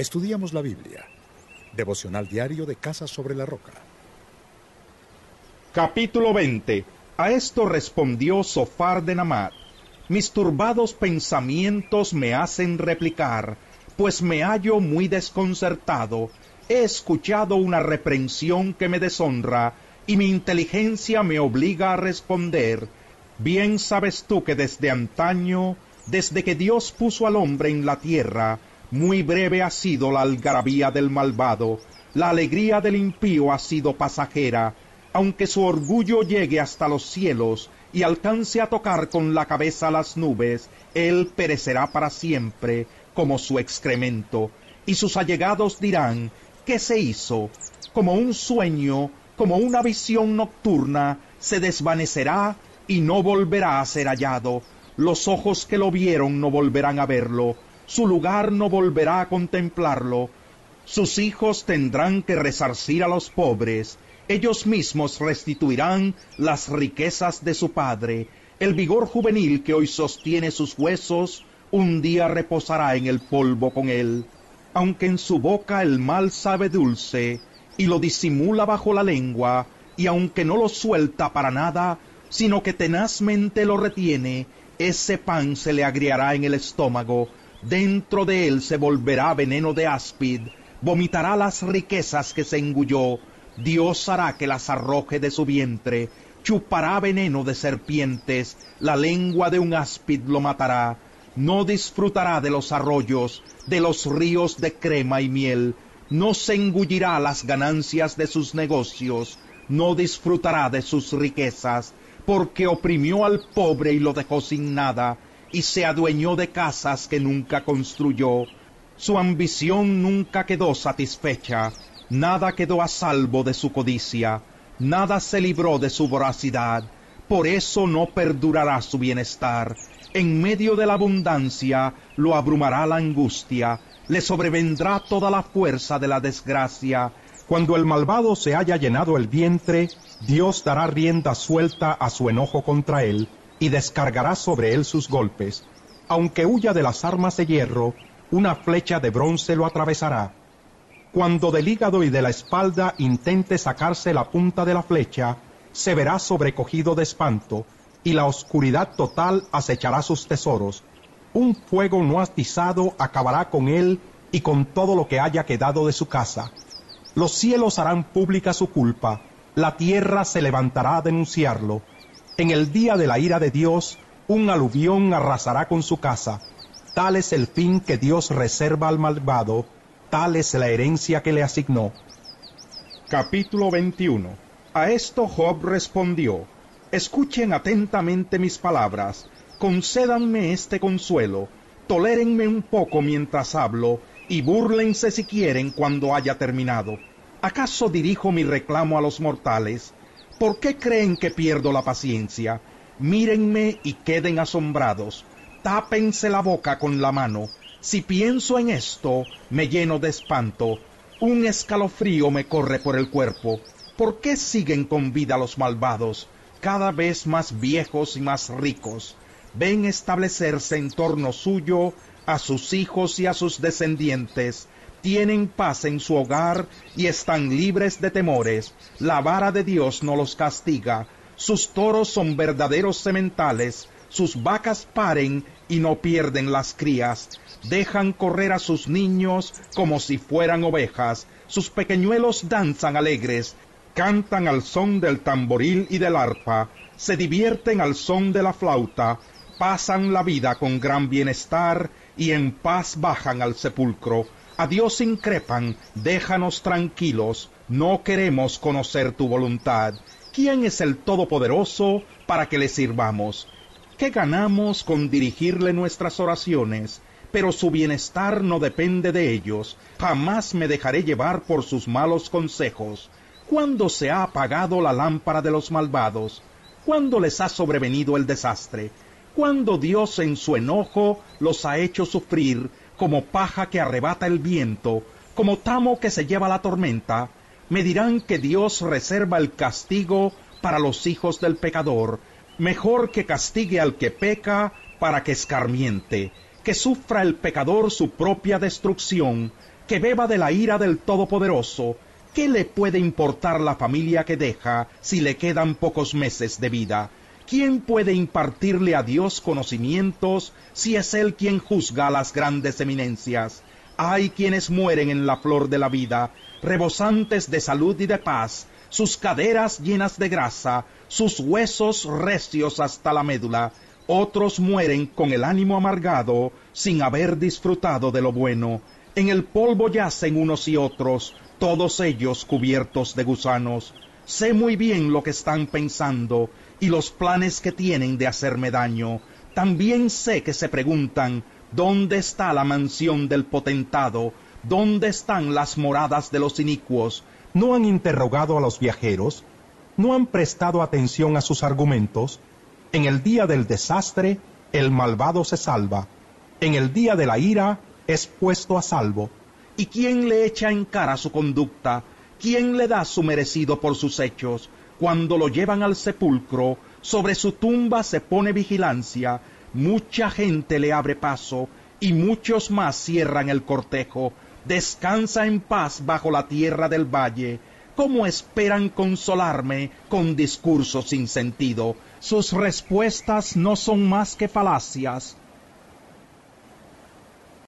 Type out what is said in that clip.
Estudiamos la Biblia. Devocional diario de Casa sobre la Roca. Capítulo 20. A esto respondió Sofar de Namat. Mis turbados pensamientos me hacen replicar, pues me hallo muy desconcertado. He escuchado una reprensión que me deshonra, y mi inteligencia me obliga a responder. Bien sabes tú que desde antaño, desde que Dios puso al hombre en la tierra, muy breve ha sido la algarabía del malvado, la alegría del impío ha sido pasajera, aunque su orgullo llegue hasta los cielos y alcance a tocar con la cabeza las nubes, él perecerá para siempre como su excremento, y sus allegados dirán, ¿qué se hizo? Como un sueño, como una visión nocturna, se desvanecerá y no volverá a ser hallado. Los ojos que lo vieron no volverán a verlo su lugar no volverá a contemplarlo. Sus hijos tendrán que resarcir a los pobres, ellos mismos restituirán las riquezas de su padre. El vigor juvenil que hoy sostiene sus huesos, un día reposará en el polvo con él. Aunque en su boca el mal sabe dulce, y lo disimula bajo la lengua, y aunque no lo suelta para nada, sino que tenazmente lo retiene, ese pan se le agriará en el estómago, dentro de él se volverá veneno de áspid, vomitará las riquezas que se engulló, Dios hará que las arroje de su vientre, chupará veneno de serpientes, la lengua de un áspid lo matará, no disfrutará de los arroyos, de los ríos de crema y miel, no se engullirá las ganancias de sus negocios, no disfrutará de sus riquezas, porque oprimió al pobre y lo dejó sin nada, y se adueñó de casas que nunca construyó. Su ambición nunca quedó satisfecha, nada quedó a salvo de su codicia, nada se libró de su voracidad, por eso no perdurará su bienestar. En medio de la abundancia lo abrumará la angustia, le sobrevendrá toda la fuerza de la desgracia. Cuando el malvado se haya llenado el vientre, Dios dará rienda suelta a su enojo contra él, y descargará sobre él sus golpes. Aunque huya de las armas de hierro, una flecha de bronce lo atravesará. Cuando del hígado y de la espalda intente sacarse la punta de la flecha, se verá sobrecogido de espanto, y la oscuridad total acechará sus tesoros. Un fuego no atizado acabará con él y con todo lo que haya quedado de su casa. Los cielos harán pública su culpa, la tierra se levantará a denunciarlo, en el día de la ira de Dios, un aluvión arrasará con su casa. Tal es el fin que Dios reserva al malvado, tal es la herencia que le asignó. Capítulo 21 A esto Job respondió, Escuchen atentamente mis palabras, concédanme este consuelo, tolérenme un poco mientras hablo, y búrlense si quieren cuando haya terminado. ¿Acaso dirijo mi reclamo a los mortales? ¿Por qué creen que pierdo la paciencia? Mírenme y queden asombrados. Tápense la boca con la mano. Si pienso en esto, me lleno de espanto. Un escalofrío me corre por el cuerpo. ¿Por qué siguen con vida los malvados, cada vez más viejos y más ricos? Ven establecerse en torno suyo a sus hijos y a sus descendientes, tienen paz en su hogar y están libres de temores. La vara de Dios no los castiga. Sus toros son verdaderos sementales. Sus vacas paren y no pierden las crías. Dejan correr a sus niños como si fueran ovejas. Sus pequeñuelos danzan alegres. Cantan al son del tamboril y del arpa. Se divierten al son de la flauta. Pasan la vida con gran bienestar y en paz bajan al sepulcro a Dios increpan, déjanos tranquilos, no queremos conocer tu voluntad. ¿Quién es el Todopoderoso para que le sirvamos? ¿Qué ganamos con dirigirle nuestras oraciones? Pero su bienestar no depende de ellos. Jamás me dejaré llevar por sus malos consejos. ¿Cuándo se ha apagado la lámpara de los malvados? ¿Cuándo les ha sobrevenido el desastre? ¿Cuándo Dios en su enojo los ha hecho sufrir como paja que arrebata el viento, como tamo que se lleva la tormenta, me dirán que Dios reserva el castigo para los hijos del pecador, mejor que castigue al que peca para que escarmiente, que sufra el pecador su propia destrucción, que beba de la ira del Todopoderoso. ¿Qué le puede importar la familia que deja si le quedan pocos meses de vida? ¿Quién puede impartirle a Dios conocimientos si es Él quien juzga a las grandes eminencias? Hay quienes mueren en la flor de la vida, rebosantes de salud y de paz, sus caderas llenas de grasa, sus huesos recios hasta la médula. Otros mueren con el ánimo amargado, sin haber disfrutado de lo bueno. En el polvo yacen unos y otros, todos ellos cubiertos de gusanos. Sé muy bien lo que están pensando y los planes que tienen de hacerme daño. También sé que se preguntan, ¿dónde está la mansión del potentado? ¿Dónde están las moradas de los inicuos? ¿No han interrogado a los viajeros? ¿No han prestado atención a sus argumentos? En el día del desastre, el malvado se salva. En el día de la ira, es puesto a salvo. ¿Y quién le echa en cara su conducta? ¿Quién le da su merecido por sus hechos? Cuando lo llevan al sepulcro, sobre su tumba se pone vigilancia, mucha gente le abre paso, y muchos más cierran el cortejo. Descansa en paz bajo la tierra del valle. ¿Cómo esperan consolarme con discursos sin sentido? Sus respuestas no son más que falacias